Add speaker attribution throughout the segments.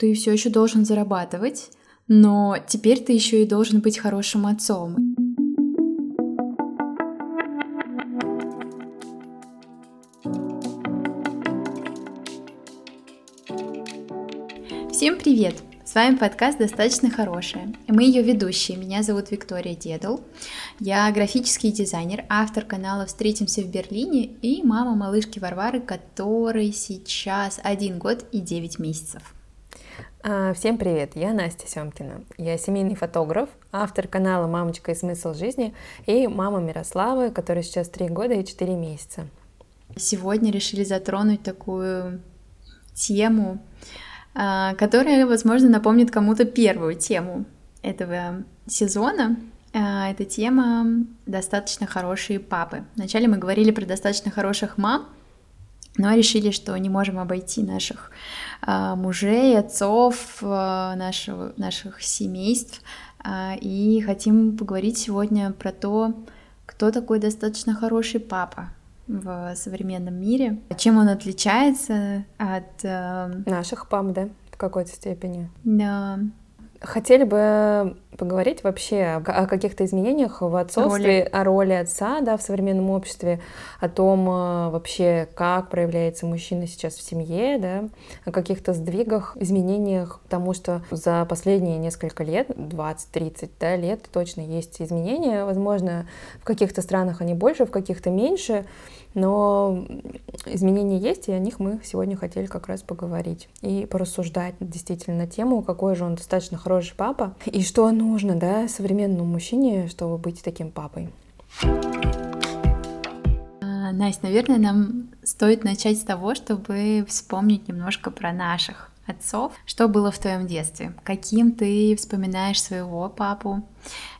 Speaker 1: ты все еще должен зарабатывать, но теперь ты еще и должен быть хорошим отцом. Всем привет! С вами подкаст «Достаточно хорошая». Мы ее ведущие. Меня зовут Виктория Дедл. Я графический дизайнер, автор канала «Встретимся в Берлине» и мама малышки Варвары, которой сейчас один год и 9 месяцев.
Speaker 2: А, всем привет, я Настя Семкина. Я семейный фотограф, автор канала «Мамочка и смысл жизни» и мама Мирославы, которой сейчас 3 года и 4 месяца.
Speaker 1: Сегодня решили затронуть такую тему, а, которая, возможно, напомнит кому-то первую тему этого сезона. А, это тема «Достаточно хорошие папы». Вначале мы говорили про достаточно хороших мам, но решили, что не можем обойти наших а, мужей, отцов, нашего, наших семейств. И хотим поговорить сегодня про то, кто такой достаточно хороший папа, в современном мире. Чем он отличается от...
Speaker 2: Наших пап, да, в какой-то степени.
Speaker 1: Да.
Speaker 2: Хотели бы поговорить вообще о каких-то изменениях в отцовстве, роли. о роли отца да, в современном обществе, о том э, вообще, как проявляется мужчина сейчас в семье, да, о каких-то сдвигах, изменениях, потому что за последние несколько лет, 20-30 да, лет точно есть изменения, возможно, в каких-то странах они больше, в каких-то меньше, но изменения есть, и о них мы сегодня хотели как раз поговорить и порассуждать действительно на тему, какой же он достаточно хороший папа, и что нужно да, современному мужчине, чтобы быть таким папой.
Speaker 1: А, Настя, наверное, нам стоит начать с того, чтобы вспомнить немножко про наших отцов. Что было в твоем детстве? Каким ты вспоминаешь своего папу?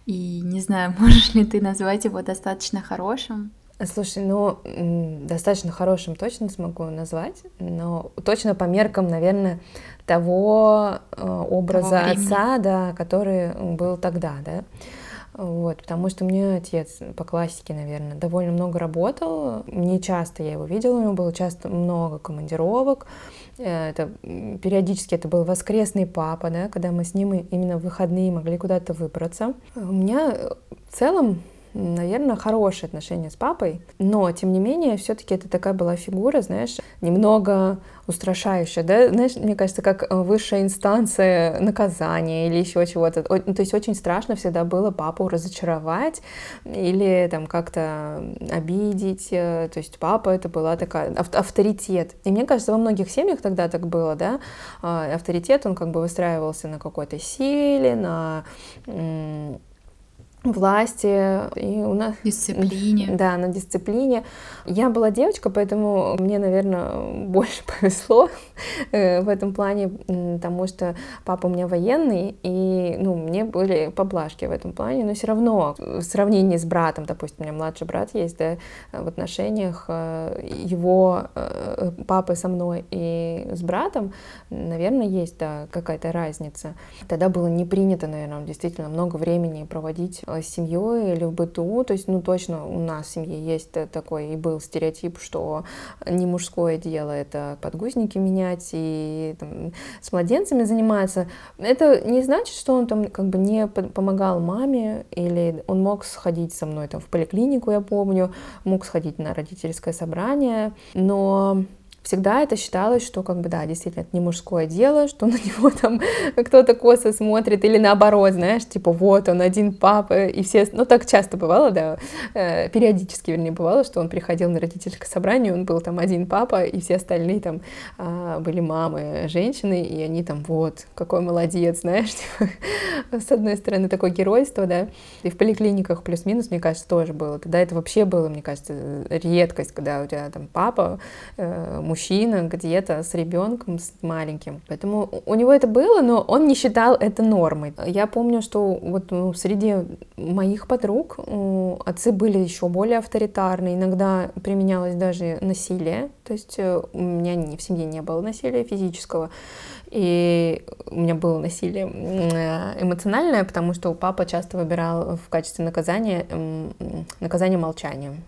Speaker 1: И не знаю, можешь ли ты назвать его достаточно хорошим?
Speaker 2: Слушай, ну, достаточно хорошим точно смогу назвать, но точно по меркам, наверное, того э, образа того отца, да, который был тогда, да. Вот, потому что мне отец по классике, наверное, довольно много работал. Не часто я его видела, у него было часто много командировок. Э, это, периодически это был воскресный папа, да, когда мы с ним именно в выходные могли куда-то выбраться. У меня в целом наверное, хорошие отношения с папой, но, тем не менее, все-таки это такая была фигура, знаешь, немного устрашающая, да, знаешь, мне кажется, как высшая инстанция наказания или еще чего-то. Ну, то есть очень страшно всегда было папу разочаровать или там как-то обидеть. Э, то есть папа это была такая авторитет. И мне кажется, во многих семьях тогда так было, да, а, авторитет, он как бы выстраивался на какой-то силе, на власти и у нас
Speaker 1: дисциплине.
Speaker 2: Да на дисциплине. Я была девочка поэтому мне наверное больше повезло э, в этом плане потому что папа у меня военный и ну мне были поблажки в этом плане. Но все равно в сравнении с братом допустим у меня младший брат есть да в отношениях э, его э, папы со мной и с братом наверное есть да какая-то разница. Тогда было не принято наверное действительно много времени проводить с семьей или в быту, то есть, ну, точно у нас в семье есть такой и был стереотип, что не мужское дело это подгузники менять и там, с младенцами заниматься. Это не значит, что он там как бы не помогал маме или он мог сходить со мной там в поликлинику, я помню, мог сходить на родительское собрание, но всегда это считалось, что как бы да, действительно, это не мужское дело, что на него там кто-то косо смотрит, или наоборот, знаешь, типа вот он один папа, и все, ну так часто бывало, да, э, периодически, вернее, бывало, что он приходил на родительское собрание, он был там один папа, и все остальные там а, были мамы, женщины, и они там вот, какой молодец, знаешь, типа, с одной стороны такое геройство, да, и в поликлиниках плюс-минус, мне кажется, тоже было, тогда это вообще было, мне кажется, редкость, когда у тебя там папа, э, мужчина где-то с ребенком, с маленьким. Поэтому у него это было, но он не считал это нормой. Я помню, что вот ну, среди моих подруг отцы были еще более авторитарны, иногда применялось даже насилие, то есть э, у меня не, в семье не было насилия физического, и у меня было насилие э, эмоциональное, потому что папа часто выбирал в качестве наказания наказание молчанием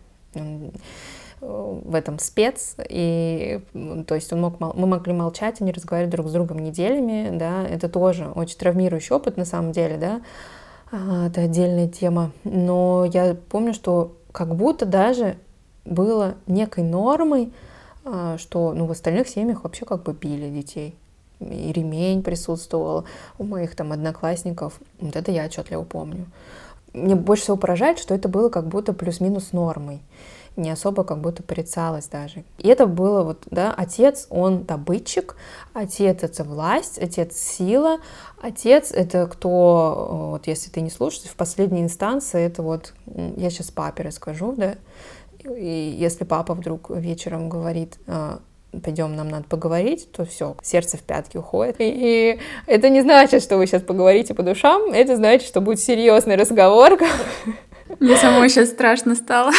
Speaker 2: в этом спец, и то есть он мог, мы могли молчать и не разговаривать друг с другом неделями, да, это тоже очень травмирующий опыт на самом деле, да, а, это отдельная тема, но я помню, что как будто даже было некой нормой, а, что ну, в остальных семьях вообще как бы били детей. И ремень присутствовал у моих там одноклассников. Вот это я отчетливо помню. Мне больше всего поражает, что это было как будто плюс-минус нормой не особо как будто порицалось даже. И это было вот, да, отец, он добытчик, отец — это власть, отец — сила, отец — это кто, вот если ты не слушаешь, в последней инстанции это вот, я сейчас папе расскажу, да, и если папа вдруг вечером говорит, «А, пойдем, нам надо поговорить, то все, сердце в пятки уходит. И это не значит, что вы сейчас поговорите по душам, это значит, что будет серьезный разговор.
Speaker 1: Мне самой сейчас страшно стало.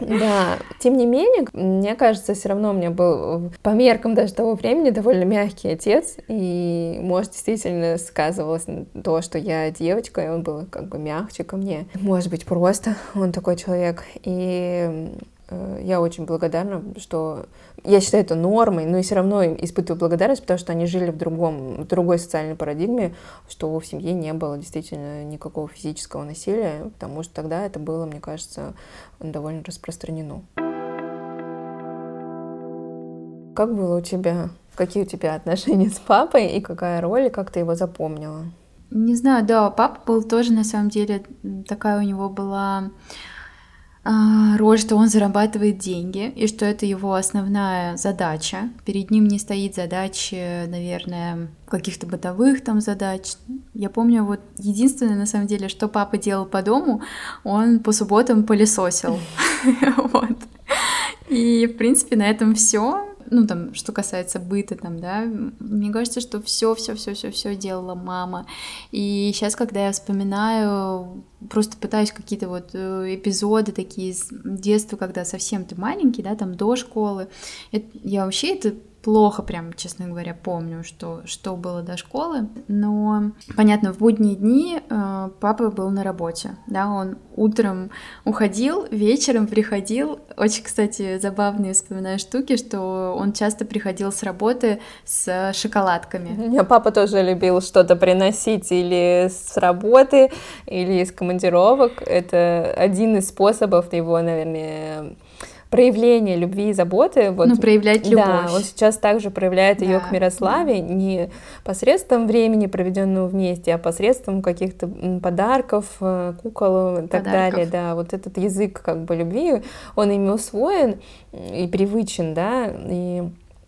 Speaker 2: Да, тем не менее, мне кажется, все равно у меня был по меркам даже того времени довольно мягкий отец, и, может, действительно сказывалось то, что я девочка, и он был как бы мягче ко мне. Может быть, просто он такой человек. И я очень благодарна, что я считаю это нормой, но и все равно испытываю благодарность, потому что они жили в другом, в другой социальной парадигме, что в семье не было действительно никакого физического насилия, потому что тогда это было, мне кажется, довольно распространено. Как было у тебя? Какие у тебя отношения с папой и какая роль, и как ты его запомнила?
Speaker 1: Не знаю, да, папа был тоже на самом деле такая у него была роль, что он зарабатывает деньги, и что это его основная задача. Перед ним не стоит задачи, наверное, каких-то бытовых там задач. Я помню, вот единственное, на самом деле, что папа делал по дому, он по субботам пылесосил. И, в принципе, на этом все ну, там, что касается быта, там, да, мне кажется, что все, все, все, все, все делала мама. И сейчас, когда я вспоминаю, просто пытаюсь какие-то вот э, эпизоды такие из детства, когда совсем ты маленький, да, там, до школы, я вообще это плохо прям, честно говоря, помню, что, что было до школы, но, понятно, в будние дни э, папа был на работе, да, он утром уходил, вечером приходил, очень, кстати, забавные вспоминаю штуки, что он часто приходил с работы с шоколадками.
Speaker 2: У меня папа тоже любил что-то приносить или с работы, или из командировок, это один из способов его, наверное, проявление любви и заботы.
Speaker 1: Вот, ну, проявлять любовь.
Speaker 2: Да, он сейчас также проявляет да, ее к Мирославе не посредством времени, проведенного вместе, а посредством каких-то подарков, э, кукол и так Подарков. далее. Да, вот этот язык как бы любви, он ими усвоен и привычен, да, и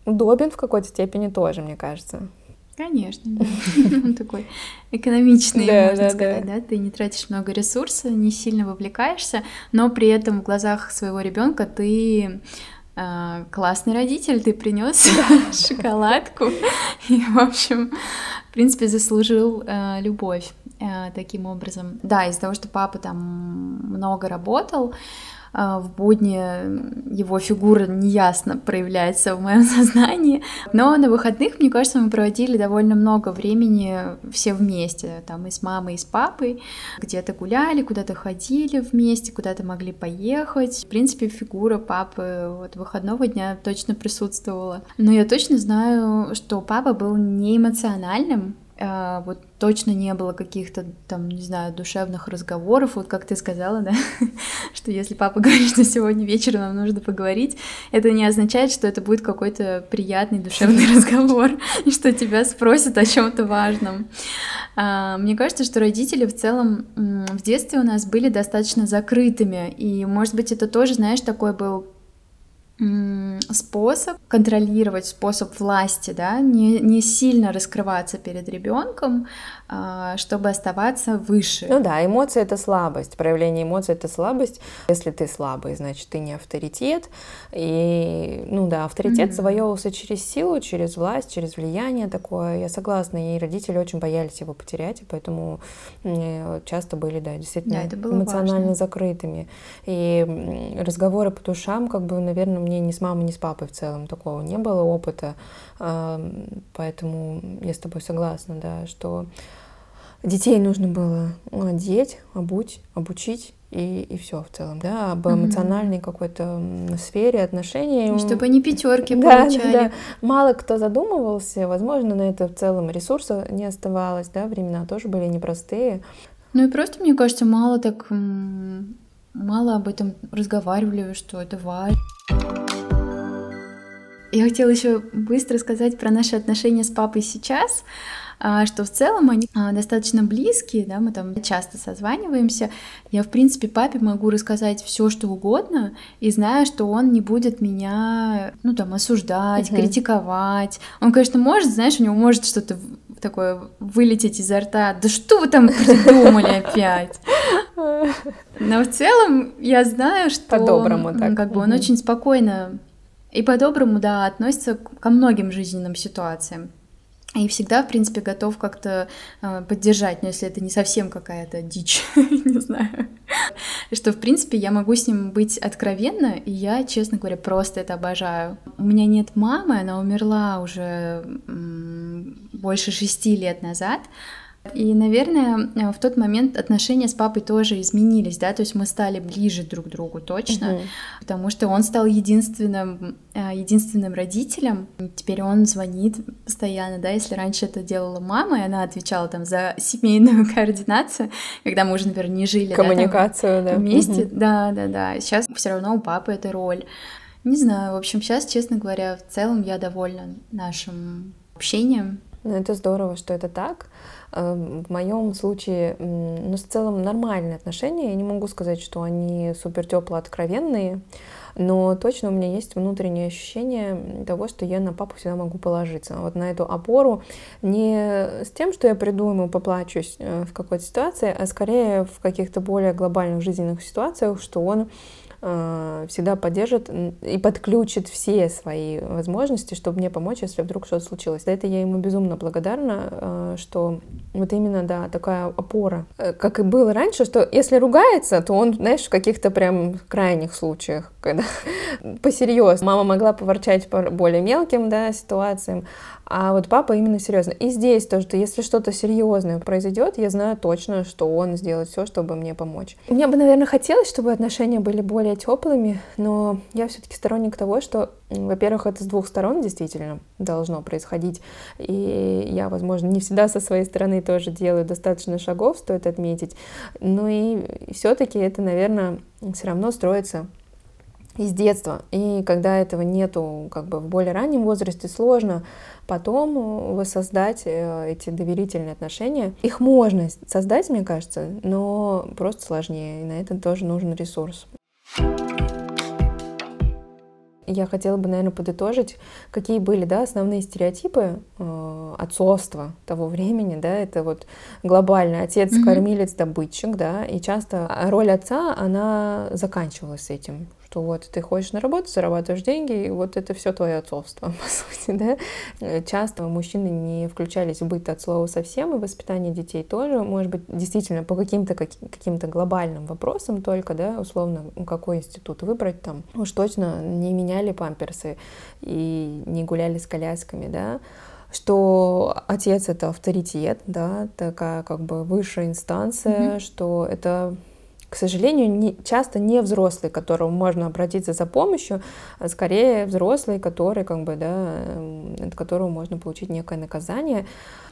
Speaker 2: удобен в какой-то степени тоже, мне кажется.
Speaker 1: Конечно, да. Он такой экономичный, да, можно да, сказать, да. да. Ты не тратишь много ресурсов, не сильно вовлекаешься, но при этом в глазах своего ребенка ты э, классный родитель, ты принес шоколадку и, в общем, в принципе, заслужил э, любовь э, таким образом. Да, из-за того, что папа там много работал, а, в будни его фигура неясно проявляется в моем сознании. Но на выходных, мне кажется, мы проводили довольно много времени все вместе, там и с мамой, и с папой, где-то гуляли, куда-то ходили вместе, куда-то могли поехать. В принципе, фигура папы вот выходного дня точно присутствовала. Но я точно знаю, что папа был не эмоциональным, а, вот точно не было каких-то там, не знаю, душевных разговоров, вот как ты сказала, да, что если папа говорит, что сегодня вечером нам нужно поговорить, это не означает, что это будет какой-то приятный душевный разговор, и что тебя спросят о чем-то важном. А, мне кажется, что родители в целом в детстве у нас были достаточно закрытыми, и, может быть, это тоже, знаешь, такой был способ контролировать, способ власти, да, не, не сильно раскрываться перед ребенком, чтобы оставаться выше.
Speaker 2: Ну да, эмоции это слабость, проявление эмоций это слабость. Если ты слабый, значит ты не авторитет. И, ну да, авторитет mm-hmm. завоевывался через силу, через власть, через влияние такое. Я согласна, и родители очень боялись его потерять, и поэтому часто были, да, действительно да, эмоционально важно. закрытыми. И разговоры по душам, как бы, наверное, мне ни с мамой, ни с папой в целом такого не было опыта, поэтому я с тобой согласна, да, что детей нужно было одеть, обуть, обучить, и, и все в целом, да, об эмоциональной какой-то сфере отношений.
Speaker 1: Чтобы они пятерки да, получали. Да, да.
Speaker 2: Мало кто задумывался, возможно, на это в целом ресурса не оставалось, да, времена тоже были непростые.
Speaker 1: Ну и просто, мне кажется, мало так, мало об этом разговаривали, что это важно. Я хотела еще быстро сказать про наши отношения с папой сейчас. А, что в целом они а, достаточно близкие, да, мы там часто созваниваемся. Я, в принципе, папе могу рассказать все, что угодно, и знаю, что он не будет меня, ну, там, осуждать, uh-huh. критиковать. Он, конечно, может, знаешь, у него может что-то такое вылететь изо рта. Да что вы там придумали опять? Но в целом я знаю, что
Speaker 2: по-доброму
Speaker 1: так. как бы он очень спокойно и по-доброму, да, относится ко многим жизненным ситуациям. И всегда, в принципе, готов как-то э, поддержать, но если это не совсем какая-то дичь, не знаю. Что, в принципе, я могу с ним быть откровенна, и я, честно говоря, просто это обожаю. У меня нет мамы, она умерла уже больше шести лет назад, и, наверное, э, в тот момент отношения с папой тоже изменились, да, то есть мы стали ближе друг к другу точно, угу. потому что он стал единственным, э, единственным родителем. Теперь он звонит постоянно, да, если раньше это делала мама, и она отвечала там за семейную координацию, когда мы уже, например, не жили,
Speaker 2: коммуникацию,
Speaker 1: да,
Speaker 2: да,
Speaker 1: вместе, угу. да, да, да. Сейчас все равно у папы эта роль. Не знаю, в общем, сейчас, честно говоря, в целом я довольна нашим общением.
Speaker 2: Ну, это здорово, что это так. Эм, в моем случае, ну, в целом нормальные отношения. Я не могу сказать, что они супер тепло откровенные, но точно у меня есть внутреннее ощущение того, что я на папу всегда могу положиться. Вот на эту опору не с тем, что я приду ему поплачусь э, в какой-то ситуации, а скорее в каких-то более глобальных жизненных ситуациях, что он всегда поддержит и подключит все свои возможности, чтобы мне помочь, если вдруг что-то случилось. За это я ему безумно благодарна, э, что вот именно, да, такая опора. Э, как и было раньше, что если ругается, то он, знаешь, в каких-то прям крайних случаях, когда посерьез. Мама могла поворчать по более мелким, да, ситуациям, а вот папа именно серьезно. И здесь тоже, что если что-то серьезное произойдет, я знаю точно, что он сделает все, чтобы мне помочь. Мне бы, наверное, хотелось, чтобы отношения были более теплыми, но я все-таки сторонник того, что, во-первых, это с двух сторон действительно должно происходить. И я, возможно, не всегда со своей стороны тоже делаю достаточно шагов, стоит отметить. Но и все-таки это, наверное, все равно строится из детства. И когда этого нету как бы в более раннем возрасте, сложно потом воссоздать э, эти доверительные отношения. Их можно создать, мне кажется, но просто сложнее, и на это тоже нужен ресурс. Я хотела бы, наверное, подытожить, какие были да, основные стереотипы э, отцовства того времени. Да, это вот глобальный отец, кормилец, добытчик, да, и часто роль отца, она заканчивалась этим, что вот ты ходишь на работу, зарабатываешь деньги, и вот это все твое отцовство, по сути, да. Э, часто мужчины не включались в быт от слова совсем, и воспитание детей тоже, может быть, действительно по каким-то каким-то глобальным вопросам только, да, условно, какой институт выбрать там, уж точно не меняли памперсы и не гуляли с колясками, да, что отец это авторитет, да, такая как бы высшая инстанция, mm-hmm. что это к сожалению, не, часто не взрослый, к которому можно обратиться за помощью, а скорее взрослый, который, как бы, да, от которого можно получить некое наказание.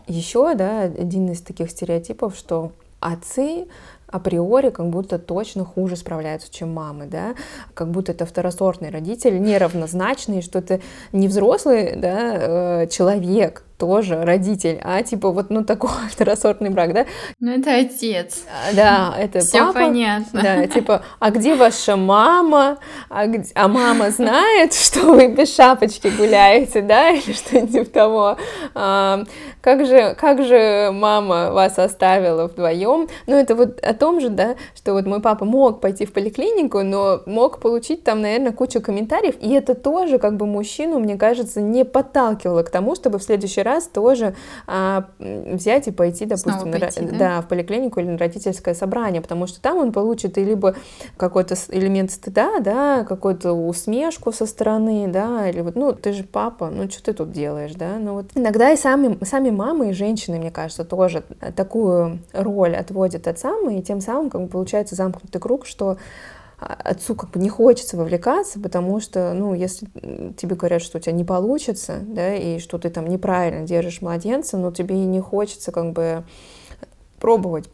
Speaker 2: Еще, да, один из таких стереотипов, что отцы априори как будто точно хуже справляются, чем мамы, да, как будто это второсортный родитель, неравнозначный, что это не взрослый, да, э, человек, тоже родитель, а типа вот ну такой второсортный брак, да?
Speaker 1: Ну это отец.
Speaker 2: А, да, это
Speaker 1: Все
Speaker 2: папа.
Speaker 1: понятно.
Speaker 2: Да, типа, а где ваша мама? А, где... а мама знает, что вы без шапочки гуляете, да, или что-нибудь типа того. А, как же, как же мама вас оставила вдвоем? Ну это вот от том же, да, что вот мой папа мог пойти в поликлинику, но мог получить там, наверное, кучу комментариев, и это тоже как бы мужчину, мне кажется, не подталкивало к тому, чтобы в следующий раз тоже а, взять и пойти, допустим, пойти, на, да? Да, в поликлинику или на родительское собрание, потому что там он получит и либо какой-то элемент стыда, да, какую-то усмешку со стороны, да, или вот, ну, ты же папа, ну, что ты тут делаешь, да, ну вот иногда и сами, сами мамы и женщины, мне кажется, тоже такую роль отводят отцам, и тем самым как бы получается замкнутый круг, что отцу как бы не хочется вовлекаться, потому что, ну, если тебе говорят, что у тебя не получится, да, и что ты там неправильно держишь младенца, но тебе не хочется как бы пробовать.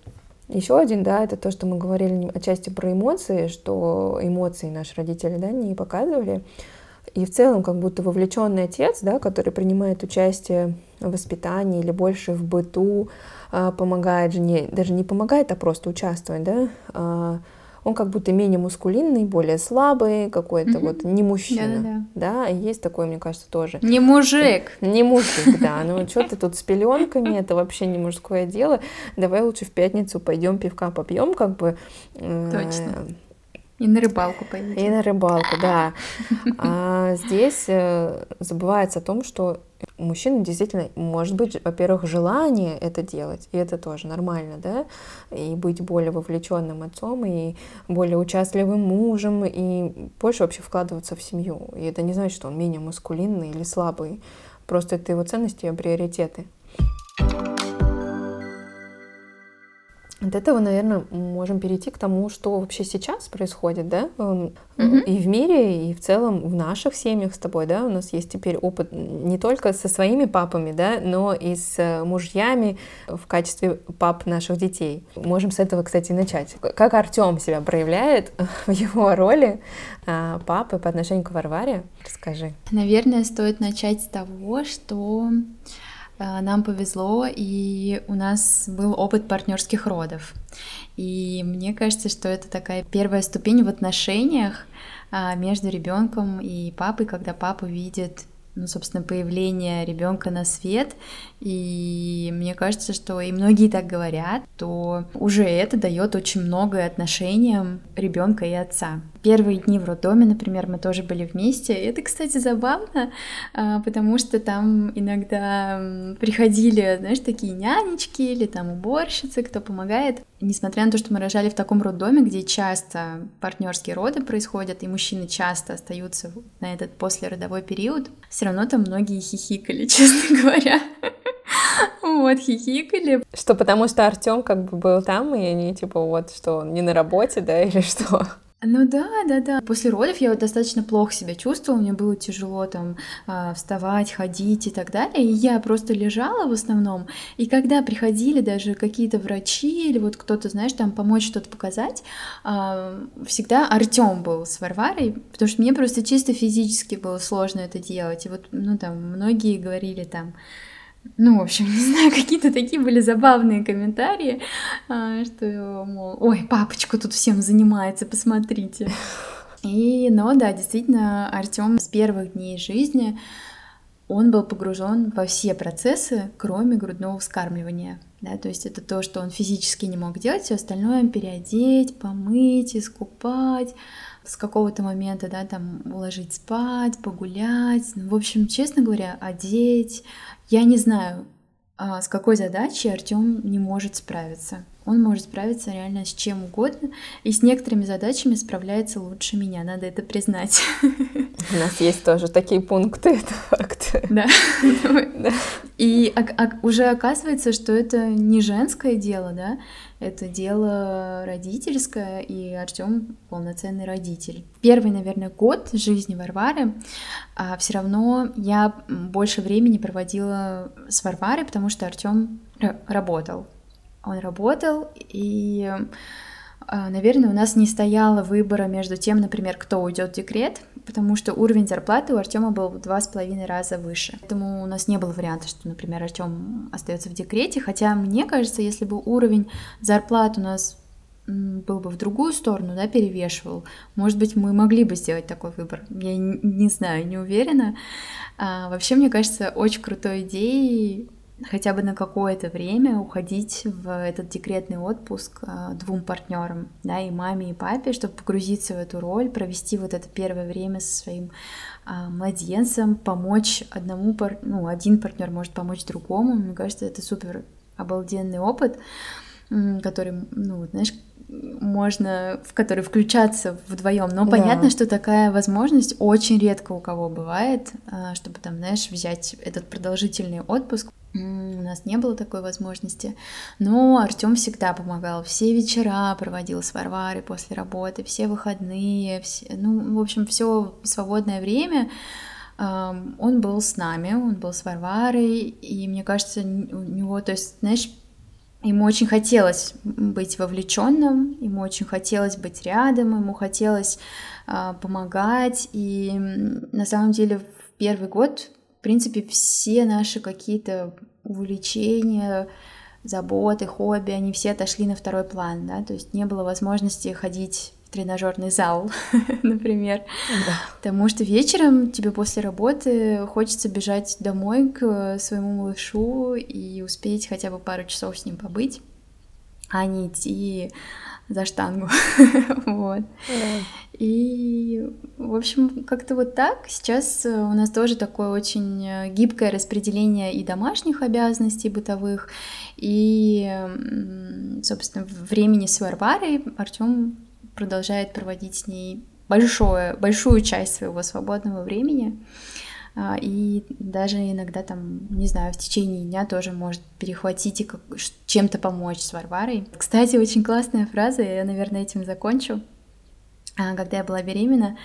Speaker 2: Еще один, да, это то, что мы говорили отчасти про эмоции, что эмоции наши родители, да, не показывали. И в целом, как будто вовлеченный отец, да, который принимает участие в воспитании или больше в быту, а, помогает жене, даже не помогает, а просто участвует, да, а, он как будто менее мускулинный, более слабый, какой-то mm-hmm. вот не мужчина. Да-да-да. Да, есть такое, мне кажется, тоже.
Speaker 1: Не мужик.
Speaker 2: Не мужик, да. Ну что ты тут с пеленками, это вообще не мужское дело. Давай лучше в пятницу пойдем пивка попьем, как бы.
Speaker 1: Точно. И на рыбалку поедем.
Speaker 2: И на рыбалку, да. А здесь э, забывается о том, что у мужчины действительно может быть, во-первых, желание это делать, и это тоже нормально, да, и быть более вовлеченным отцом, и более участливым мужем, и больше вообще вкладываться в семью. И это не значит, что он менее маскулинный или слабый, просто это его ценности и приоритеты. От этого, наверное, можем перейти к тому, что вообще сейчас происходит, да, mm-hmm. и в мире, и в целом в наших семьях с тобой, да, у нас есть теперь опыт не только со своими папами, да, но и с мужьями в качестве пап наших детей. Можем с этого, кстати, начать. Как Артем себя проявляет в его роли а, папы по отношению к Варваре? Расскажи.
Speaker 1: Наверное, стоит начать с того, что Э, нам повезло, и у нас был опыт партнерских родов. И мне кажется, что это такая первая ступень в отношениях а, между ребенком и папой, когда папа видит ну, собственно, появление ребенка на свет. И мне кажется, что и многие так говорят, то уже это дает очень многое отношениям ребенка и отца. Первые дни в роддоме, например, мы тоже были вместе. И это, кстати, забавно, а, потому что там иногда приходили, знаешь, такие нянечки или там уборщицы, кто помогает. Несмотря на то, что мы рожали в таком роддоме, где часто партнерские роды происходят, и мужчины часто остаются на этот послеродовой период, все равно там многие хихикали, честно говоря. Вот, хихикали.
Speaker 2: Что, потому что Артем как бы был там, и они типа вот, что он не на работе, да, или что?
Speaker 1: Ну да, да, да. После родов я вот достаточно плохо себя чувствовала, мне было тяжело там а, вставать, ходить и так далее. И я просто лежала в основном. И когда приходили даже какие-то врачи или вот кто-то, знаешь, там помочь что-то показать, а, всегда Артем был с Варварой, потому что мне просто чисто физически было сложно это делать. И вот, ну там, многие говорили там, ну, в общем, не знаю, какие-то такие были забавные комментарии, а, что, мол, ой, папочка тут всем занимается, посмотрите. И, но да, действительно, Артем с первых дней жизни он был погружен во все процессы, кроме грудного вскармливания. Да, то есть это то, что он физически не мог делать, все остальное переодеть, помыть, искупать, с какого-то момента, да, там уложить спать, погулять, ну, в общем, честно говоря, одеть. Я не знаю, а, с какой задачей Артем не может справиться. Он может справиться реально с чем угодно, и с некоторыми задачами справляется лучше меня, надо это признать.
Speaker 2: У нас есть тоже такие пункты, это факт.
Speaker 1: Да. И уже оказывается, что это не женское дело, да, это дело родительское, и Артем полноценный родитель. Первый, наверное, год жизни Варвары а все равно я больше времени проводила с Варварой, потому что Артем работал. Он работал, и а, наверное, у нас не стояло выбора между тем, например, кто уйдет в декрет, потому что уровень зарплаты у Артема был в два с половиной раза выше. Поэтому у нас не было варианта, что, например, Артем остается в декрете. Хотя мне кажется, если бы уровень зарплат у нас был бы в другую сторону, да, перевешивал, может быть, мы могли бы сделать такой выбор. Я не знаю, не уверена. А, вообще, мне кажется, очень крутой идеей хотя бы на какое-то время уходить в этот декретный отпуск э, двум партнерам, да, и маме, и папе, чтобы погрузиться в эту роль, провести вот это первое время со своим э, младенцем, помочь одному, пар... ну, один партнер может помочь другому. Мне кажется, это супер обалденный опыт, который, ну, знаешь, можно, в который включаться вдвоем. Но да. понятно, что такая возможность очень редко у кого бывает, э, чтобы там, знаешь, взять этот продолжительный отпуск. У нас не было такой возможности. Но Артем всегда помогал. Все вечера проводил с Варварой после работы, все выходные, все, ну, в общем, все свободное время он был с нами, он был с Варварой, и мне кажется, у него, то есть, знаешь, ему очень хотелось быть вовлеченным, ему очень хотелось быть рядом, ему хотелось э, помогать, и на самом деле в первый год в принципе, все наши какие-то увлечения, заботы, хобби, они все отошли на второй план, да, то есть не было возможности ходить тренажерный зал, например, да. потому что вечером тебе после работы хочется бежать домой к своему малышу и успеть хотя бы пару часов с ним побыть, а не идти за штангу. вот. Да. И, в общем, как-то вот так. Сейчас э, у нас тоже такое очень э, гибкое распределение и домашних обязанностей бытовых, и, собственно, времени с Варварой Артем продолжает проводить с ней большое, большую часть своего свободного времени. А, и даже иногда там, не знаю, в течение дня тоже может перехватить и как, чем-то помочь с Варварой. Кстати, очень классная фраза, я, наверное, этим закончу. А, когда я была беременна,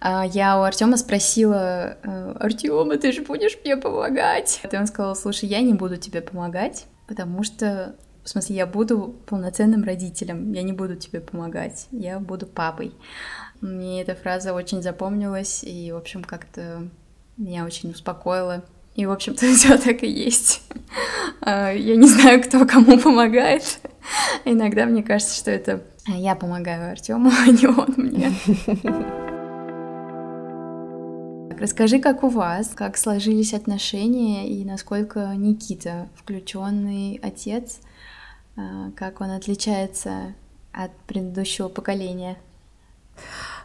Speaker 1: а, я у Артема спросила, «Э, Артема, ты же будешь мне помогать? И он сказал, слушай, я не буду тебе помогать, потому что, в смысле, я буду полноценным родителем, я не буду тебе помогать, я буду папой. Мне эта фраза очень запомнилась, и, в общем, как-то меня очень успокоило. И, в общем-то, все так и есть. А, я не знаю, кто кому помогает. Иногда мне кажется, что это я помогаю Артему, а не он мне. Расскажи, как у вас, как сложились отношения и насколько Никита включенный отец, как он отличается от предыдущего поколения.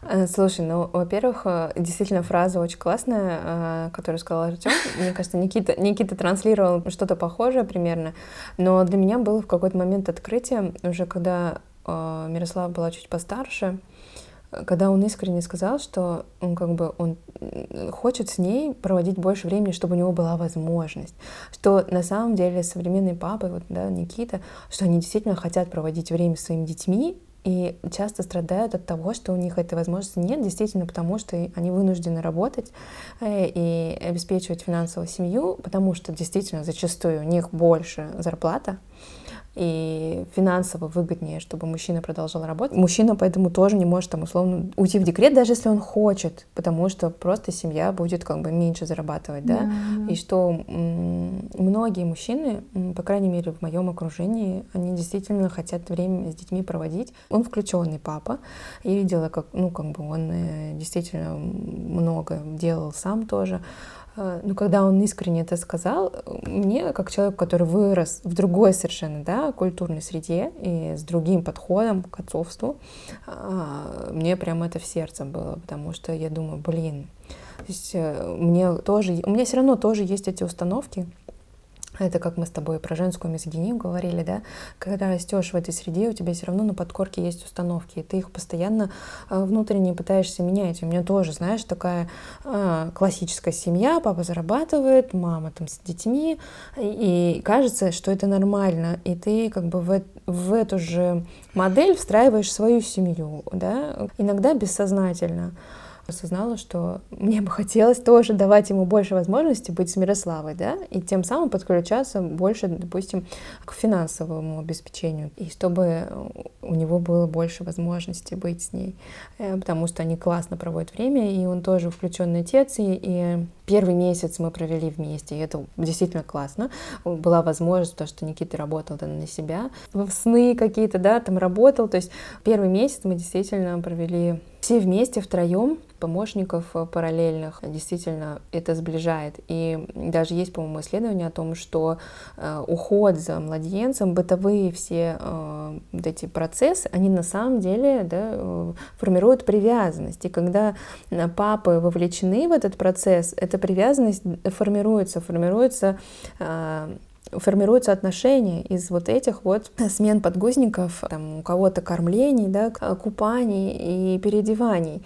Speaker 2: Э, слушай, ну, во-первых, э, действительно фраза очень классная, э, которую сказал Артем. Мне кажется, Никита, Никита транслировал что-то похожее примерно, но для меня было в какой-то момент открытие, уже когда Мирослава была чуть постарше, когда он искренне сказал, что он как бы он хочет с ней проводить больше времени, чтобы у него была возможность, что на самом деле современные папы, вот да, Никита, что они действительно хотят проводить время с своими детьми, и часто страдают от того, что у них этой возможности нет, действительно потому, что они вынуждены работать э, и обеспечивать финансовую семью, потому что действительно зачастую у них больше зарплата, и финансово выгоднее, чтобы мужчина продолжал работать. Мужчина поэтому тоже не может там условно уйти в декрет, даже если он хочет, потому что просто семья будет как бы меньше зарабатывать, да. да. И что многие мужчины, по крайней мере в моем окружении, они действительно хотят время с детьми проводить. Он включенный папа, и видела, как, ну как бы он э, действительно много делал сам тоже. Э, ну, когда он искренне это сказал, мне, как человек, который вырос в другой совершенно, да, культурной среде и с другим подходом к отцовству, а, мне прям это в сердце было, потому что я думаю, блин, то есть э, мне тоже, у меня все равно тоже есть эти установки, это как мы с тобой про женскую мизогинию говорили, да, когда растешь в этой среде, у тебя все равно на подкорке есть установки, и ты их постоянно э, внутренне пытаешься менять. У меня тоже, знаешь, такая э, классическая семья, папа зарабатывает, мама там с детьми, и, кажется, что это нормально, и ты как бы в, в эту же модель встраиваешь свою семью, да, иногда бессознательно осознала, что мне бы хотелось тоже давать ему больше возможностей быть с Мирославой, да, и тем самым подключаться больше, допустим, к финансовому обеспечению, и чтобы у него было больше возможностей быть с ней, э, потому что они классно проводят время, и он тоже включенный отец, и, и первый месяц мы провели вместе, и это действительно классно. Была возможность, то, что Никита работал на себя, в сны какие-то, да, там работал, то есть первый месяц мы действительно провели все вместе, втроем, помощников э, параллельных, действительно это сближает. И даже есть, по-моему, исследование о том, что э, уход за младенцем, бытовые все э, вот эти процессы, они на самом деле да, формируют привязанность. И когда папы вовлечены в этот процесс, эта привязанность формируется, формируется формируются отношения из вот этих вот смен подгузников, там, у кого-то кормлений, да, купаний и переодеваний.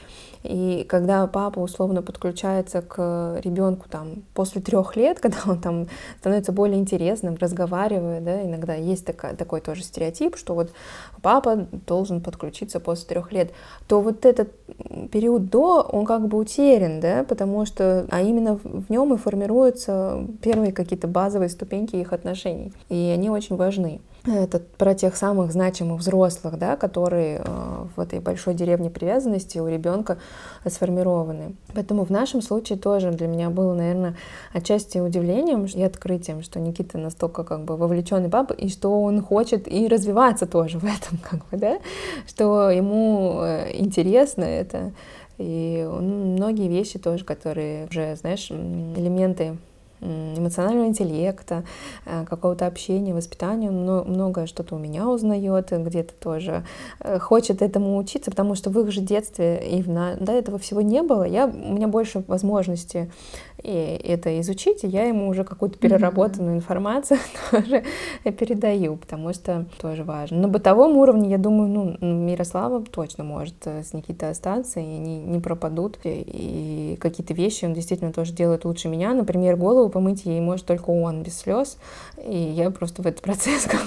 Speaker 2: И когда папа условно подключается к ребенку там после трех лет, когда он там становится более интересным, разговаривает, да, иногда есть такая, такой тоже стереотип, что вот папа должен подключиться после трех лет, то вот этот период до, он как бы утерян, да, потому что, а именно в нем и формируются первые какие-то базовые ступеньки их отношений, и они очень важны. Это про тех самых значимых взрослых, да, которые э, в этой большой деревне привязанности у ребенка сформированы. Поэтому в нашем случае тоже для меня было, наверное, отчасти удивлением и открытием, что Никита настолько как бы вовлеченный папа, и что он хочет и развиваться тоже в этом, как бы, да, что ему э, интересно это. И многие вещи тоже, которые уже, знаешь, элементы эмоционального интеллекта, э, какого-то общения, воспитания. Многое что-то у меня узнает, где-то тоже э, хочет этому учиться, потому что в их же детстве и в, до этого всего не было. Я, у меня больше возможности и это изучить, и я ему уже какую-то переработанную информацию тоже передаю, потому что тоже важно. На бытовом уровне, я думаю, ну, Мирослава точно может э, с Никитой остаться, и они не пропадут. И какие-то вещи он действительно тоже делает лучше меня. Например, голову помыть ей может только он без слез. И я просто в этот процесс как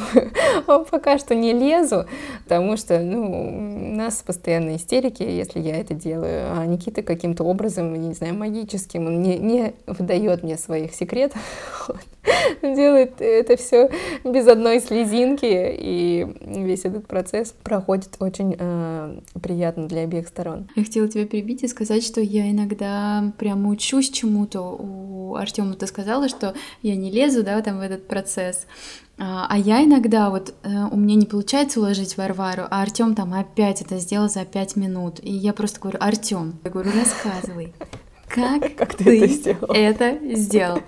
Speaker 2: бы пока что не лезу, потому что, ну, у нас постоянно истерики, если я это делаю. А Никита каким-то образом, не знаю, магическим, он не, не выдает мне своих секретов. Делает это все без одной слезинки, и весь этот процесс проходит очень э, приятно для обеих сторон.
Speaker 1: Я хотела тебя перебить и сказать, что я иногда прямо учусь чему-то. У Артема ты сказала, что я не лезу, да, там в этот процесс. А, а я иногда вот э, у меня не получается уложить Варвару, а Артем там опять это сделал за пять минут. И я просто говорю, Артем, я говорю, рассказывай как, как ты, ты это, сделал? это сделал.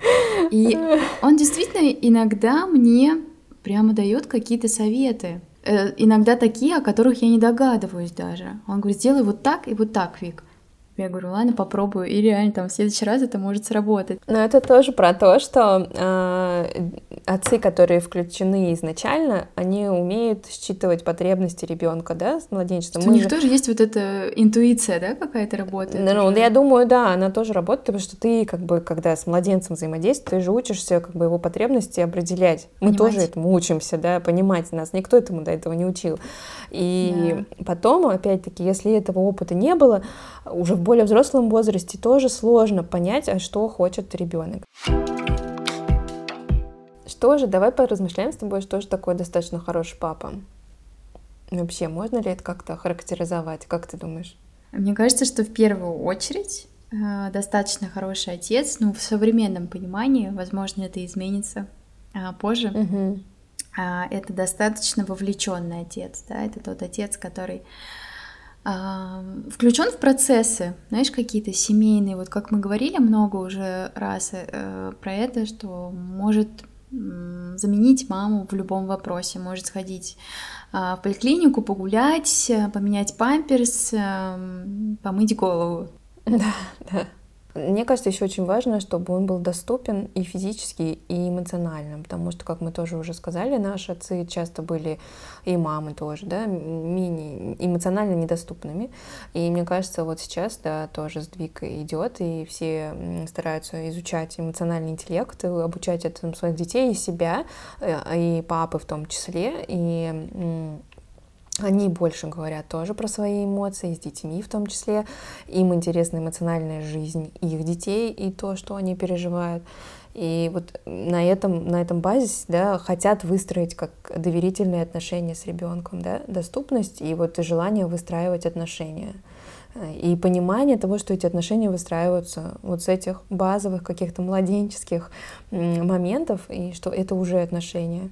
Speaker 1: И он действительно иногда мне прямо дает какие-то советы. Э, иногда такие, о которых я не догадываюсь даже. Он говорит, сделай вот так и вот так, Вик. Я говорю, ладно, попробую. И реально там в следующий раз это может сработать.
Speaker 2: Но это тоже про то, что э, отцы, которые включены изначально, они умеют считывать потребности ребенка, да, с младенчеством.
Speaker 1: У них же... тоже есть вот эта интуиция, да, какая-то работает?
Speaker 2: Ну, уже? я думаю, да, она тоже работает, потому что ты, как бы, когда с младенцем взаимодействуешь, ты же учишься, как бы, его потребности определять. Мы тоже этому учимся, да, понимать нас. Никто этому до этого не учил. И да. потом, опять-таки, если этого опыта не было, уже в более взрослом возрасте тоже сложно понять, а что хочет ребенок. Что же, давай поразмышляем с тобой, что же такое достаточно хороший папа. Вообще, можно ли это как-то характеризовать? Как ты думаешь?
Speaker 1: Мне кажется, что в первую очередь э, достаточно хороший отец, ну, в современном понимании, возможно, это изменится а, позже. Угу. Это достаточно вовлеченный отец, да, это тот отец, который включен в процессы, знаешь, какие-то семейные, вот как мы говорили много уже раз э, про это, что может заменить маму в любом вопросе, может сходить а, в поликлинику, погулять, поменять памперс, помыть голову.
Speaker 2: Да, да. Мне кажется, еще очень важно, чтобы он был доступен и физически, и эмоционально, потому что, как мы тоже уже сказали, наши отцы часто были, и мамы тоже, да, мини эмоционально недоступными. И мне кажется, вот сейчас, да, тоже сдвиг идет, и все стараются изучать эмоциональный интеллект, и обучать этому своих детей и себя, э, и папы в том числе, и они больше говорят тоже про свои эмоции, с детьми в том числе. Им интересна эмоциональная жизнь их детей и то, что они переживают. И вот на этом, на этом базисе да, хотят выстроить как доверительные отношения с ребенком, да, доступность и вот желание выстраивать отношения. И понимание того, что эти отношения выстраиваются вот с этих базовых каких-то младенческих моментов, и что это уже отношения.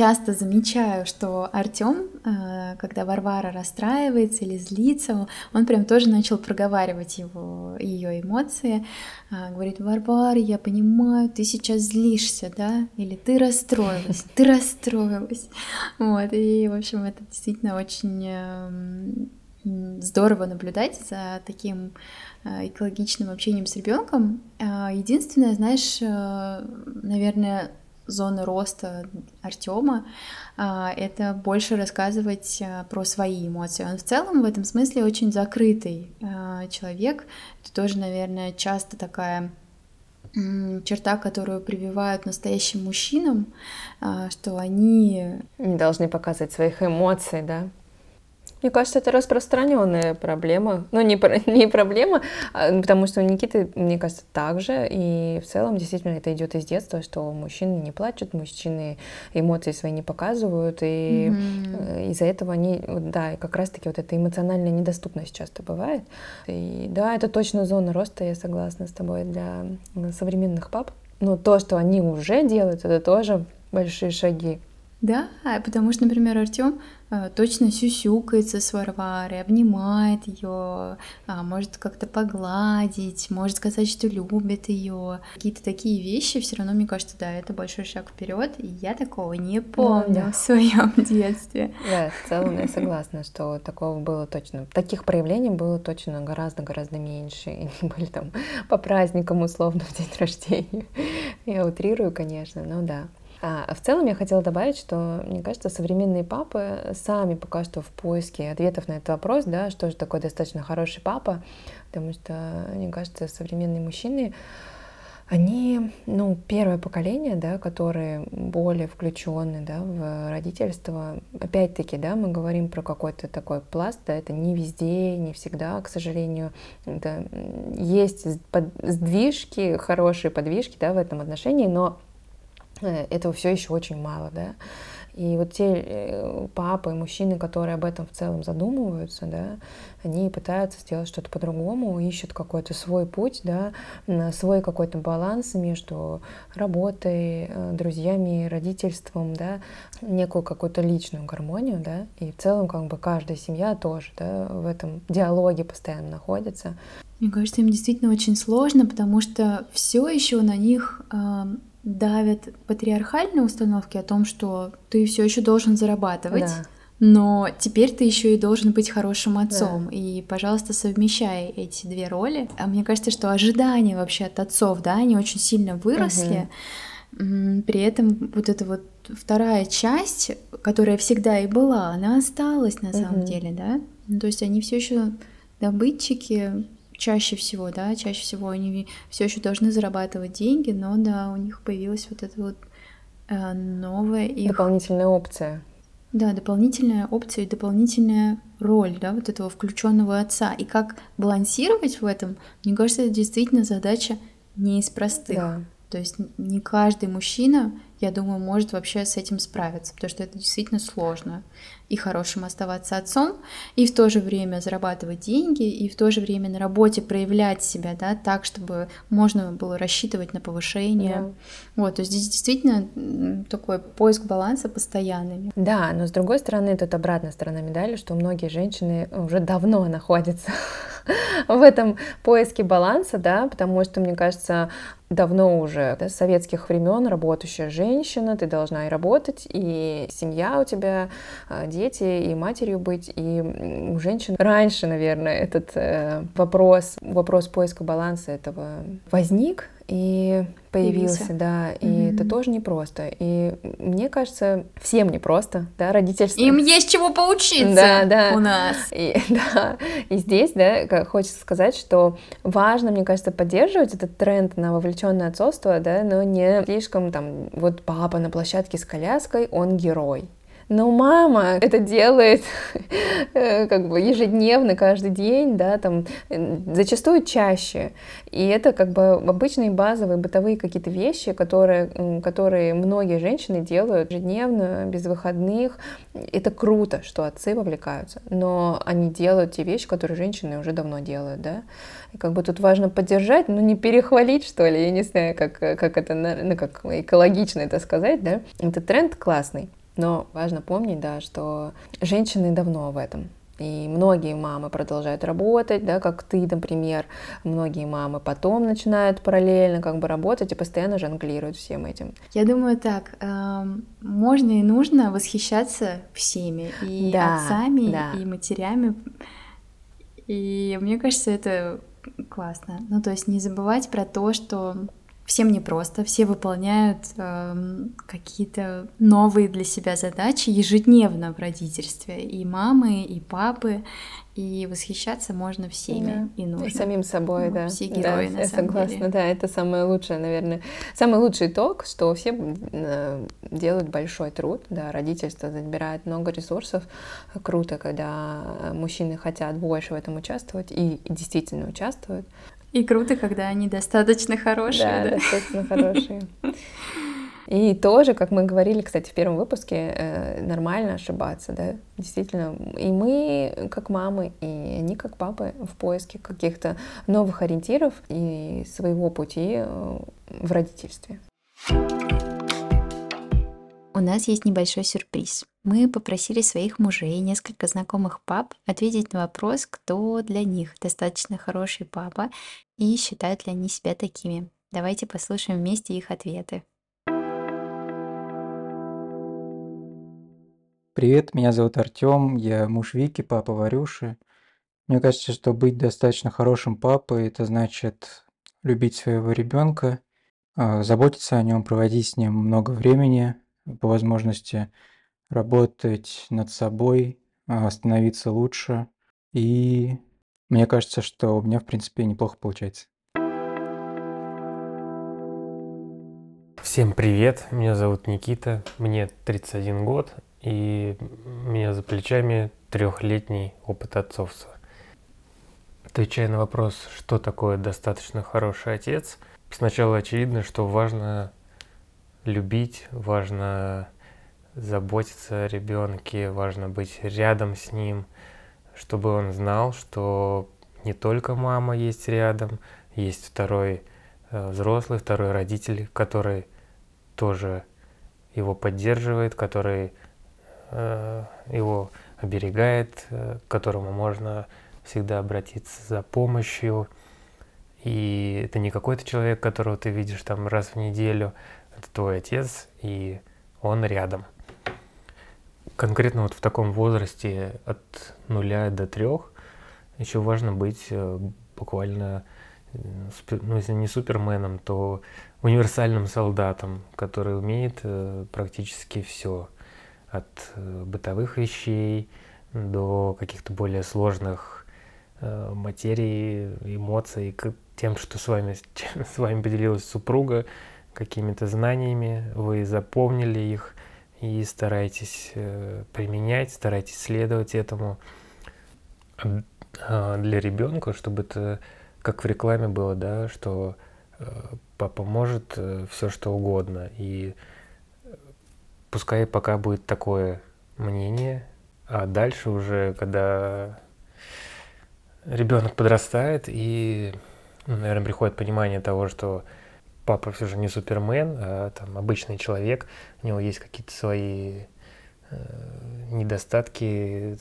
Speaker 1: Часто замечаю, что Артем, э, когда Варвара расстраивается или злится, он прям тоже начал проговаривать его, ее эмоции. А, говорит, Варвара, я понимаю, ты сейчас злишься, да? Или ты расстроилась, ты расстроилась. Вот, и, в общем, это действительно очень эм, здорово наблюдать за таким э, экологичным общением с ребенком. А, единственное, знаешь, э, наверное, зона роста Артема а, это больше рассказывать а, про свои эмоции. Он в целом в этом смысле очень закрытый а, человек. Это тоже, наверное, часто такая черта, которую прививают настоящим мужчинам, что они
Speaker 2: не должны показывать своих эмоций, да? Мне кажется, это распространенная проблема. Ну, не, не проблема, а, потому что у Никиты, мне кажется, так же. И в целом, действительно, это идет из детства, что мужчины не плачут, мужчины эмоции свои не показывают. И mm-hmm. из-за этого они, да, как раз-таки вот эта эмоциональная недоступность часто бывает. И да, это точно зона роста, я согласна с тобой, для современных пап. Но то, что они уже делают, это тоже большие шаги.
Speaker 1: Да, потому что, например, Артем э, точно сюсюкается с Варварой, обнимает ее, а, может как-то погладить, может сказать, что любит ее. Какие-то такие вещи, все равно, мне кажется, да, это большой шаг вперед, и я такого не помню ну, да. в своем детстве.
Speaker 2: Да, в целом я согласна, что такого было точно, таких проявлений было точно гораздо-гораздо меньше, и они были там по праздникам условно в день рождения. Я утрирую, конечно, но да. А в целом я хотела добавить, что, мне кажется, современные папы сами пока что в поиске ответов на этот вопрос, да, что же такое достаточно хороший папа, потому что, мне кажется, современные мужчины, они, ну, первое поколение, да, которые более включены, да, в родительство. Опять-таки, да, мы говорим про какой-то такой пласт, да, это не везде, не всегда, к сожалению. Это есть сдвижки, хорошие подвижки, да, в этом отношении, но этого все еще очень мало, да. И вот те э, папы, мужчины, которые об этом в целом задумываются, да, они пытаются сделать что-то по-другому, ищут какой-то свой путь, да, свой какой-то баланс между работой, э, друзьями, родительством, да, некую какую-то личную гармонию, да, и в целом как бы каждая семья тоже, да, в этом диалоге постоянно находится.
Speaker 1: Мне кажется, им действительно очень сложно, потому что все еще на них давят патриархальные установки о том, что ты все еще должен зарабатывать. Да. Но теперь ты еще и должен быть хорошим отцом. Да. И, пожалуйста, совмещай эти две роли. А мне кажется, что ожидания вообще от отцов, да, они очень сильно выросли. Угу. При этом вот эта вот вторая часть, которая всегда и была, она осталась на самом угу. деле, да. Ну, то есть они все еще добытчики чаще всего, да, чаще всего они все еще должны зарабатывать деньги, но да, у них появилась вот эта вот э, новая их...
Speaker 2: Дополнительная опция.
Speaker 1: Да, дополнительная опция и дополнительная роль, да, вот этого включенного отца. И как балансировать в этом, мне кажется, это действительно задача не из простых. Да. То есть не каждый мужчина, я думаю, может вообще с этим справиться, потому что это действительно сложно. И хорошим оставаться отцом, и в то же время зарабатывать деньги, и в то же время на работе проявлять себя, да, так, чтобы можно было рассчитывать на повышение. Да. Вот, то есть здесь действительно такой поиск баланса постоянный.
Speaker 2: Да, но с другой стороны, тут обратная сторона медали, что многие женщины уже давно находятся в этом поиске баланса, да, потому что, мне кажется, давно уже да, с советских времен работающая женщина, ты должна и работать, и семья у тебя, а, дети, и матерью быть, и у женщин раньше, наверное, этот э, вопрос, вопрос поиска баланса этого возник, и появился, появился. да, и mm-hmm. это тоже непросто. И мне кажется, всем непросто, да, родительство.
Speaker 1: Им есть чего поучиться да, да. у нас.
Speaker 2: И, да, и здесь, да, хочется сказать, что важно, мне кажется, поддерживать этот тренд на вовлеченное отцовство, да, но не слишком там, вот папа на площадке с коляской, он герой, но мама это делает э, как бы ежедневно, каждый день, да, там, зачастую чаще. И это как бы обычные базовые бытовые какие-то вещи, которые, которые многие женщины делают ежедневно, без выходных. Это круто, что отцы вовлекаются, но они делают те вещи, которые женщины уже давно делают, да. И как бы тут важно поддержать, но не перехвалить, что ли, я не знаю, как, как это, ну, как экологично это сказать, да. Этот тренд классный. Но важно помнить, да, что женщины давно в этом. И многие мамы продолжают работать, да, как ты, например. Многие мамы потом начинают параллельно как бы работать и постоянно жонглируют всем этим.
Speaker 1: Я думаю так, э, можно и нужно восхищаться всеми, и да, отцами, да. и матерями. И мне кажется, это классно. Ну, то есть не забывать про то, что всем непросто, все выполняют э, какие-то новые для себя задачи ежедневно в родительстве. И мамы, и папы, и восхищаться можно всеми, да. и нужно. И
Speaker 2: самим собой, ну, да.
Speaker 1: Все герои,
Speaker 2: да,
Speaker 1: на
Speaker 2: я
Speaker 1: самом
Speaker 2: согласна,
Speaker 1: деле.
Speaker 2: да, это самое лучшее, наверное. Самый лучший итог, что все э, делают большой труд, да, родительство забирает много ресурсов. Круто, когда мужчины хотят больше в этом участвовать и действительно участвуют.
Speaker 1: И круто, когда они достаточно хорошие.
Speaker 2: Да, да? достаточно хорошие. И тоже, как мы говорили, кстати, в первом выпуске, э, нормально ошибаться, да, действительно. И мы, как мамы, и они, как папы, в поиске каких-то новых ориентиров и своего пути э, в родительстве.
Speaker 1: У нас есть небольшой сюрприз. Мы попросили своих мужей и несколько знакомых пап ответить на вопрос, кто для них достаточно хороший папа и считают ли они себя такими. Давайте послушаем вместе их ответы.
Speaker 3: Привет, меня зовут Артем, я муж Вики, папа Варюши. Мне кажется, что быть достаточно хорошим папой – это значит любить своего ребенка, а, заботиться о нем, проводить с ним много времени, по возможности работать над собой, а, становиться лучше. И мне кажется, что у меня, в принципе, неплохо получается.
Speaker 4: Всем привет, меня зовут Никита, мне 31 год, и у меня за плечами трехлетний опыт отцовства. Отвечая на вопрос, что такое достаточно хороший отец, сначала очевидно, что важно любить, важно заботиться о ребенке, важно быть рядом с ним, чтобы он знал, что не только мама есть рядом, есть второй э, взрослый, второй родитель, который тоже его поддерживает, который э, его оберегает, э, к которому можно всегда обратиться за помощью. И это не какой-то человек, которого ты видишь там раз в неделю, это твой отец, и он рядом. Конкретно вот в таком возрасте от нуля до трех еще важно быть э, буквально, э, ну если не суперменом, то универсальным солдатом, который умеет э, практически все. От бытовых вещей до каких-то более сложных материй, эмоций, к тем, что с вами, с вами поделилась супруга, какими-то знаниями, вы запомнили их и стараетесь э, применять, стараетесь следовать этому. А для ребенка, чтобы это как в рекламе было, да, что э, папа может э, все что угодно. И пускай пока будет такое мнение, а дальше уже, когда ребенок подрастает и, ну, наверное, приходит понимание того, что папа все же не супермен, а там обычный человек, у него есть какие-то свои э, недостатки,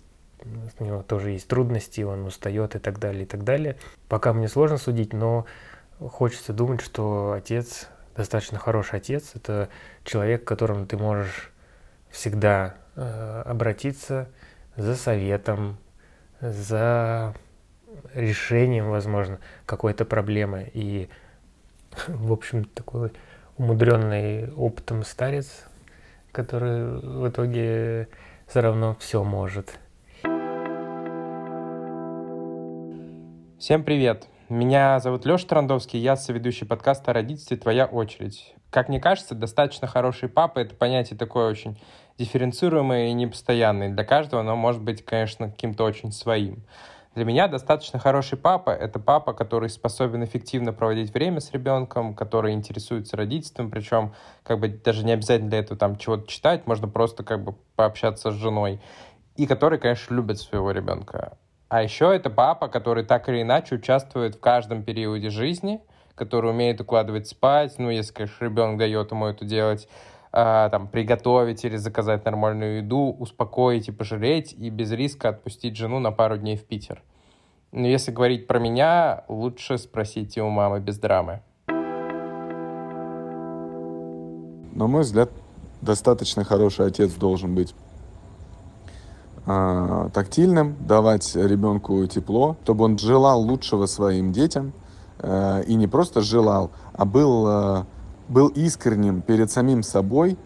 Speaker 4: у него тоже есть трудности, он устает и так далее, и так далее. Пока мне сложно судить, но хочется думать, что отец, достаточно хороший отец, это человек, к которому ты можешь всегда э, обратиться за советом, за решением, возможно, какой-то проблемы. И в общем, такой умудренный опытом старец, который в итоге все равно все может.
Speaker 5: Всем привет! Меня зовут Леша Трандовский, я соведущий подкаста о «Твоя очередь». Как мне кажется, достаточно хороший папа — это понятие такое очень дифференцируемое и непостоянное. Для каждого оно может быть, конечно, каким-то очень своим. Для меня достаточно хороший папа — это папа, который способен эффективно проводить время с ребенком, который интересуется родительством, причем как бы даже не обязательно для этого там чего-то читать, можно просто как бы пообщаться с женой, и который, конечно, любит своего ребенка. А еще это папа, который так или иначе участвует в каждом периоде жизни, который умеет укладывать спать, ну, если, конечно, ребенок дает ему это делать, э, там, приготовить или заказать нормальную еду, успокоить и пожалеть, и без риска отпустить жену на пару дней в Питер. Но если говорить про меня, лучше спросите у мамы без драмы.
Speaker 6: На мой взгляд, достаточно хороший отец должен быть э, тактильным, давать ребенку тепло, чтобы он желал лучшего своим детям э, и не просто желал, а был, э, был искренним перед самим собой,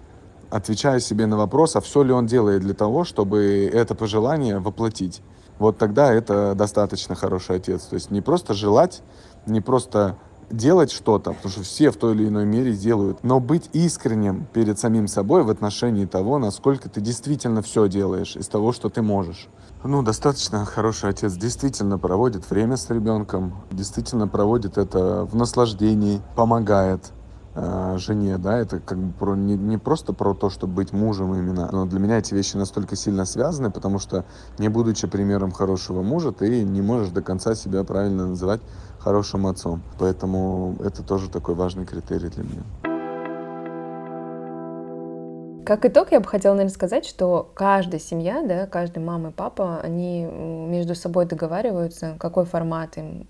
Speaker 6: отвечая себе на вопрос, а все ли он делает для того, чтобы это пожелание воплотить. Вот тогда это достаточно хороший отец. То есть не просто желать, не просто делать что-то, потому что все в той или иной мере делают, но быть искренним перед самим собой в отношении того, насколько ты действительно все делаешь из того, что ты можешь. Ну, достаточно хороший отец действительно проводит время с ребенком, действительно проводит это в наслаждении, помогает, жене, да, это как бы про, не, не просто про то, чтобы быть мужем именно, но для меня эти вещи настолько сильно связаны, потому что не будучи примером хорошего мужа, ты не можешь до конца себя правильно называть хорошим отцом. Поэтому это тоже такой важный критерий для меня.
Speaker 2: Как итог, я бы хотела, наверное, сказать, что каждая семья, да, каждый мама и папа, они между собой договариваются, какой формат им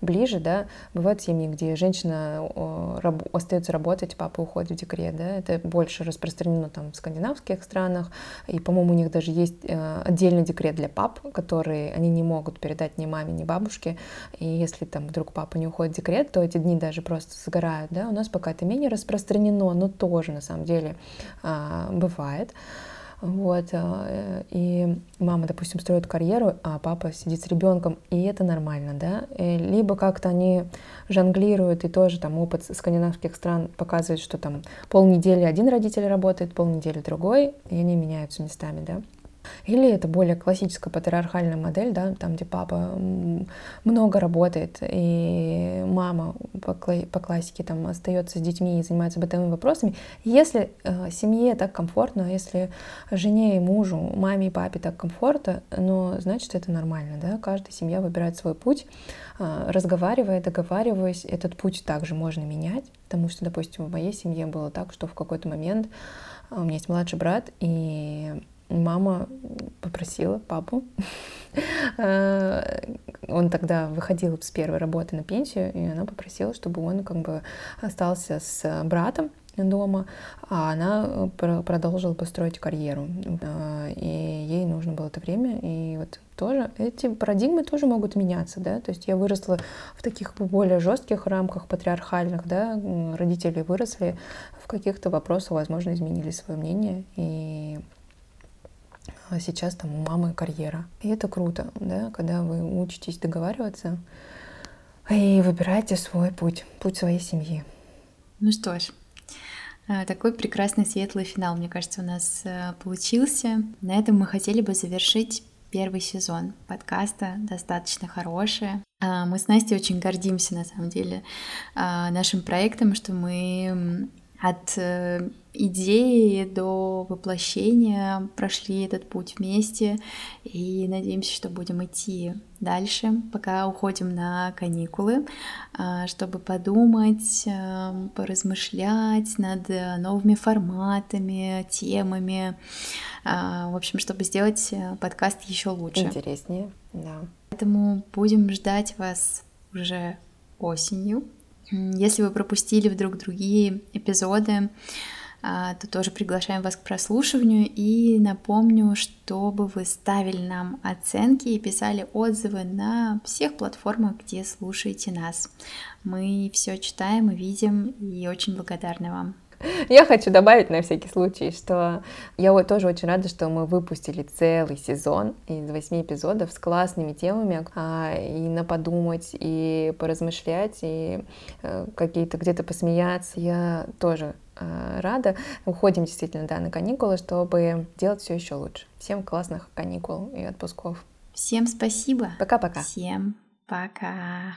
Speaker 2: ближе, да. Бывают семьи, где женщина раб, остается работать, папа уходит в декрет, да, это больше распространено там в скандинавских странах, и, по-моему, у них даже есть э, отдельный декрет для пап, который они не могут передать ни маме, ни бабушке, и если там вдруг папа не уходит в декрет, то эти дни даже просто сгорают, да, у нас пока это менее распространено, но тоже, на самом деле, бывает. Вот, а, и мама, допустим, строит карьеру, а папа сидит с ребенком, и это нормально, да. И либо как-то они жонглируют, и тоже там опыт скандинавских стран показывает, что там полнедели один родитель работает, полнедели другой, и они меняются местами, да. Или это более классическая патриархальная модель, да, там, где папа много работает, и мама по, по классике там остается с детьми и занимается бытовыми вопросами. Если э, семье так комфортно, если жене и мужу, маме и папе так комфортно, ну, значит, это нормально, да, каждая семья выбирает свой путь, э, разговаривая, договариваясь, этот путь также можно менять, потому что, допустим, в моей семье было так, что в какой-то момент э, у меня есть младший брат, и мама попросила папу. Э, он тогда выходил с первой работы на пенсию, и она попросила, чтобы он как бы остался с братом дома, а она продолжила построить карьеру. Э, и ей нужно было это время, и вот тоже эти парадигмы тоже могут меняться, да, то есть я выросла в таких более жестких рамках патриархальных, да, родители выросли в каких-то вопросах, возможно, изменили свое мнение, и а сейчас там у мамы карьера. И это круто, да, когда вы учитесь договариваться и выбираете свой путь, путь своей семьи.
Speaker 1: Ну что ж, э, такой прекрасный светлый финал, мне кажется, у нас э, получился. На этом мы хотели бы завершить первый сезон подкаста достаточно хороший. А, мы с Настей очень гордимся, на самом деле, а, нашим проектом, что мы от э, идеи до воплощения прошли этот путь вместе и надеемся, что будем идти дальше, пока уходим на каникулы, а, чтобы подумать, э, поразмышлять над новыми форматами, темами, а, в общем, чтобы сделать э, подкаст еще лучше.
Speaker 2: Интереснее, да.
Speaker 1: Поэтому будем ждать вас уже осенью. Если вы пропустили вдруг другие эпизоды, а, то тоже приглашаем вас к прослушиванию и напомню, чтобы вы ставили нам оценки и писали отзывы на всех платформах, где слушаете нас. Мы все читаем и видим и очень благодарны вам.
Speaker 2: Я хочу добавить на всякий случай, что я тоже очень рада, что мы выпустили целый сезон из восьми эпизодов с классными темами, а, и на подумать, и поразмышлять, и э, какие-то где-то посмеяться. Я тоже э, рада. Уходим действительно да, на каникулы, чтобы делать все еще лучше. Всем классных каникул и отпусков.
Speaker 1: Всем спасибо.
Speaker 2: Пока-пока.
Speaker 1: Всем пока.